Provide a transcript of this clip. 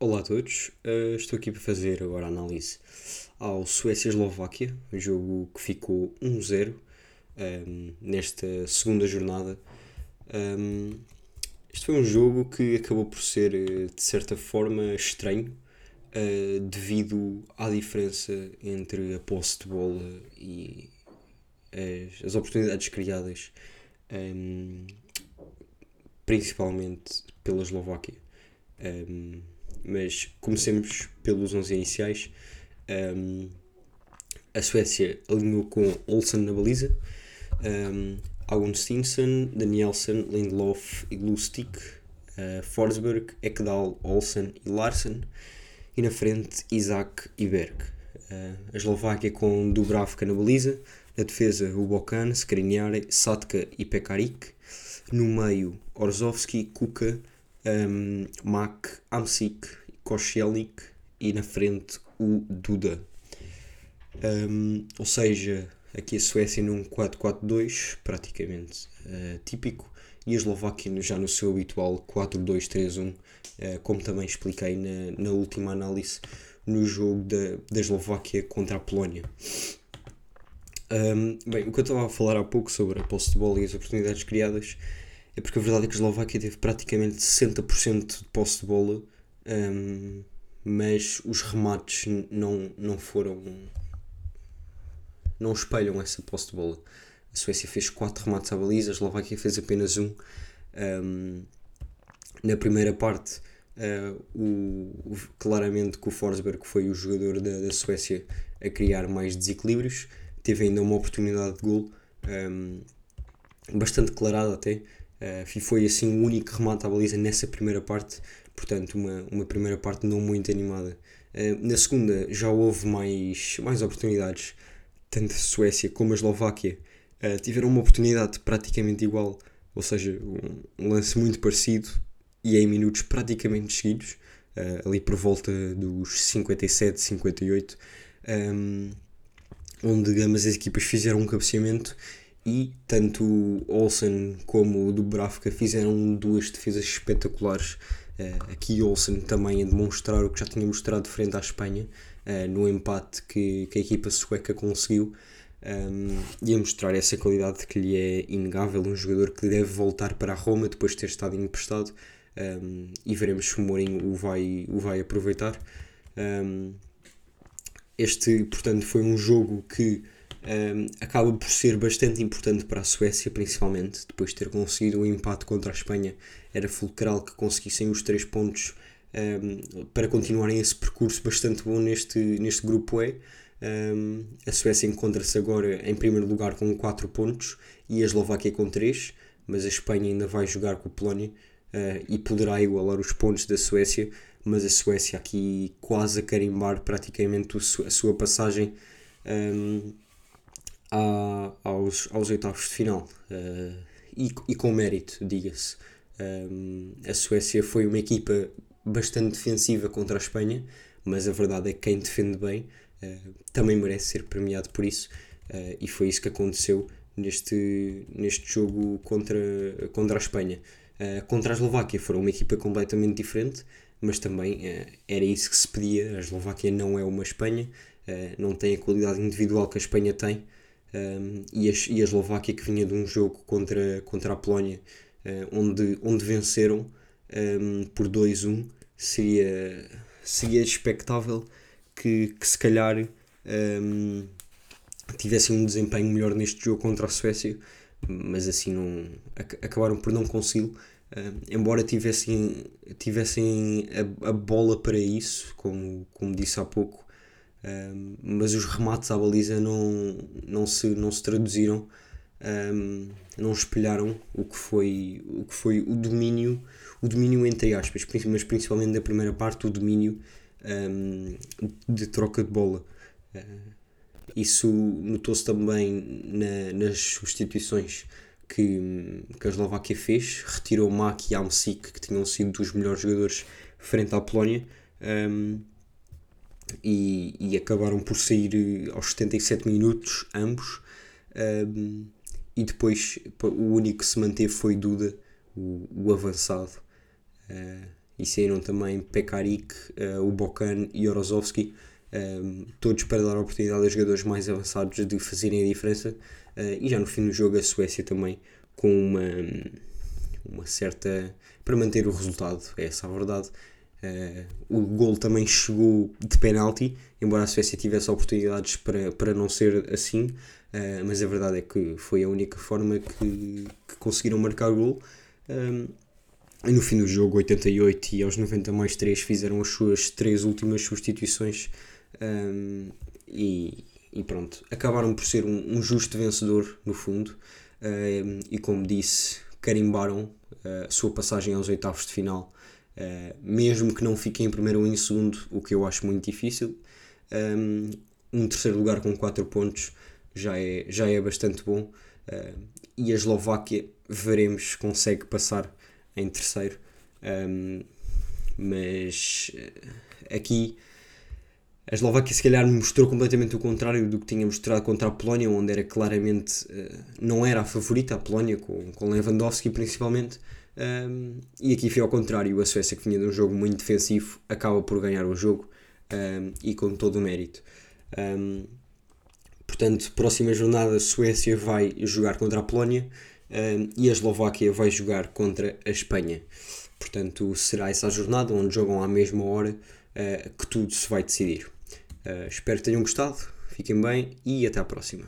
Olá a todos, uh, estou aqui para fazer agora a análise ao Suécia-Eslováquia, um jogo que ficou 1-0 um, nesta segunda jornada. Um, este foi um jogo que acabou por ser, de certa forma, estranho, uh, devido à diferença entre a posse de bola e as, as oportunidades criadas, um, principalmente pela Eslováquia. Um, mas comecemos pelos 11 iniciais. Um, a Suécia alinhou com Olsen na baliza, um, Augustinsson, Danielsen, Lindelof e Lustig, uh, Forsberg, Ekdal, Olsen e Larsen, e na frente Isaac e Berg. Uh, a Eslováquia com Dubravka na baliza, na defesa Ubokan, Skriniar, Satka e Pekarik, no meio Orzovski, Kuka, um, Mac, Amsik, Koscielnik e na frente o Duda. Um, ou seja, aqui a Suécia num 4-4-2, praticamente uh, típico, e a Eslováquia já no seu habitual 4-2-3-1, uh, como também expliquei na, na última análise no jogo da, da Eslováquia contra a Polónia. Um, bem, o que eu estava a falar há pouco sobre a posse de bola e as oportunidades criadas é porque a verdade é que a Eslováquia teve praticamente 60% de posse de bola, um, mas os remates não, não foram. não espelham essa posse de bola. A Suécia fez 4 remates à baliza, a Eslováquia fez apenas um. um na primeira parte, uh, o, claramente que o Forsberg foi o jogador da, da Suécia a criar mais desequilíbrios, teve ainda uma oportunidade de gol. Um, bastante declarada até, Uh, foi assim o único remate à baliza nessa primeira parte, portanto, uma, uma primeira parte não muito animada. Uh, na segunda já houve mais, mais oportunidades, tanto a Suécia como a Eslováquia uh, tiveram uma oportunidade praticamente igual, ou seja, um, lance muito parecido e em minutos praticamente seguidos, ali por volta dos 57, 58, um, onde ambas as equipas fizeram um cabeceamento e tanto o Olsen como o Dubravka fizeram duas defesas espetaculares. Uh, aqui Olsen também a demonstrar o que já tinha mostrado frente à Espanha uh, no empate que, que, a equipa sueca conseguiu um, ehm, e a mostrar essa qualidade que lhe é inegável, um jogador que deve voltar para a Roma depois de ter estado emprestado um, ehm, e veremos se o Mourinho o vai, o vai aproveitar. Um, ehm, este, portanto, foi um jogo que um, acaba por ser bastante importante para a Suécia, principalmente, depois de ter conseguido o um empate contra a Espanha. Era fulcral que conseguissem os três pontos um, para continuarem esse percurso bastante bom neste, neste grupo E. a Suécia encontra-se agora em primeiro lugar com 4 pontos e a Eslováquia com 3, mas a Espanha ainda vai jogar com a Polónia uh, e poderá igualar os pontos da Suécia, mas a Suécia aqui quase a carimbar praticamente a sua passagem um, à, aos, aos oitavos de final uh, e, e com mérito, diga-se. Um, a Suécia foi uma equipa bastante defensiva contra a Espanha, mas a verdade é que quem defende bem uh, também merece ser premiado por isso, uh, e foi isso que aconteceu neste, neste jogo contra, contra a Espanha. contra a Eslováquia foram uma equipa completamente diferente, mas também era isso que se pedia. A Eslováquia não é uma Espanha, não tem a qualidade individual que a Espanha tem um, e, a, e a Eslováquia que vinha de um jogo contra, contra a Polónia uh, onde, onde venceram um, por 2-1 seria, seria expectável que, que se calhar um, tivessem um desempenho melhor neste jogo contra a Suécia mas assim não acabaram por não consegui-lo. Embora tivessem, tivessem a, a, bola para isso, como, como disse há pouco, um, mas os remates à baliza não, não, se, não se traduziram, um, não espelharam o que foi o, que foi o domínio, o domínio entre aspas, mas principalmente da primeira parte, o domínio um, de troca de bola. Uh, isso notou-se também na, nas substituições que, que a Eslováquia fez, retirou Mak e Amsik, que tinham sido dos melhores jogadores frente à Polónia. Um, e, e acabaram por sair eh, aos 77 minutos, ambos. Um, e depois o único que se manteve foi Duda, o, o avançado. Uh, e saíram também Pekarik, uh, o Bokan e Orozovski, um, todos para dar a oportunidade aos jogadores mais avançados de fazerem a diferença. Uh, e já no fim do jogo, a Suécia também com uma, uma certa. para manter o resultado, é essa a verdade. Uh, o gol também chegou de penalti, embora a Suécia tivesse oportunidades para, para não ser assim, uh, mas a verdade é que foi a única forma que, que conseguiram marcar o gol. Um, e no fim do jogo, 88 e aos 90 mais 3, fizeram as suas três últimas substituições um, e, e, pronto, acabaram por ser um, um justo vencedor no fundo. E como disse, carimbaram a sua passagem aos oitavos de final, uh, mesmo que não fiquem em primeiro ou em segundo, o que eu acho muito difícil. Um, um terceiro lugar com 4 pontos já é, já é bastante bom. Uh, e a Eslováquia veremos se consegue passar em terceiro. Um, mas aqui a Eslováquia se calhar mostrou completamente o contrário do que tinha mostrado contra a Polónia, onde era claramente não era a favorita, a Polónia, com, com Lewandowski principalmente, um, e aqui foi ao contrário, a Suécia que vinha de um jogo muito defensivo acaba por ganhar o jogo um, e com todo o mérito. Um, portanto, próxima jornada a Suécia vai jogar contra a Polónia e a Eslováquia vai jogar contra a Espanha. Portanto, será essa a jornada onde jogam à mesma hora uh, que tudo se vai decidir. Uh, espero que tenham gostado, fiquem bem e até à próxima.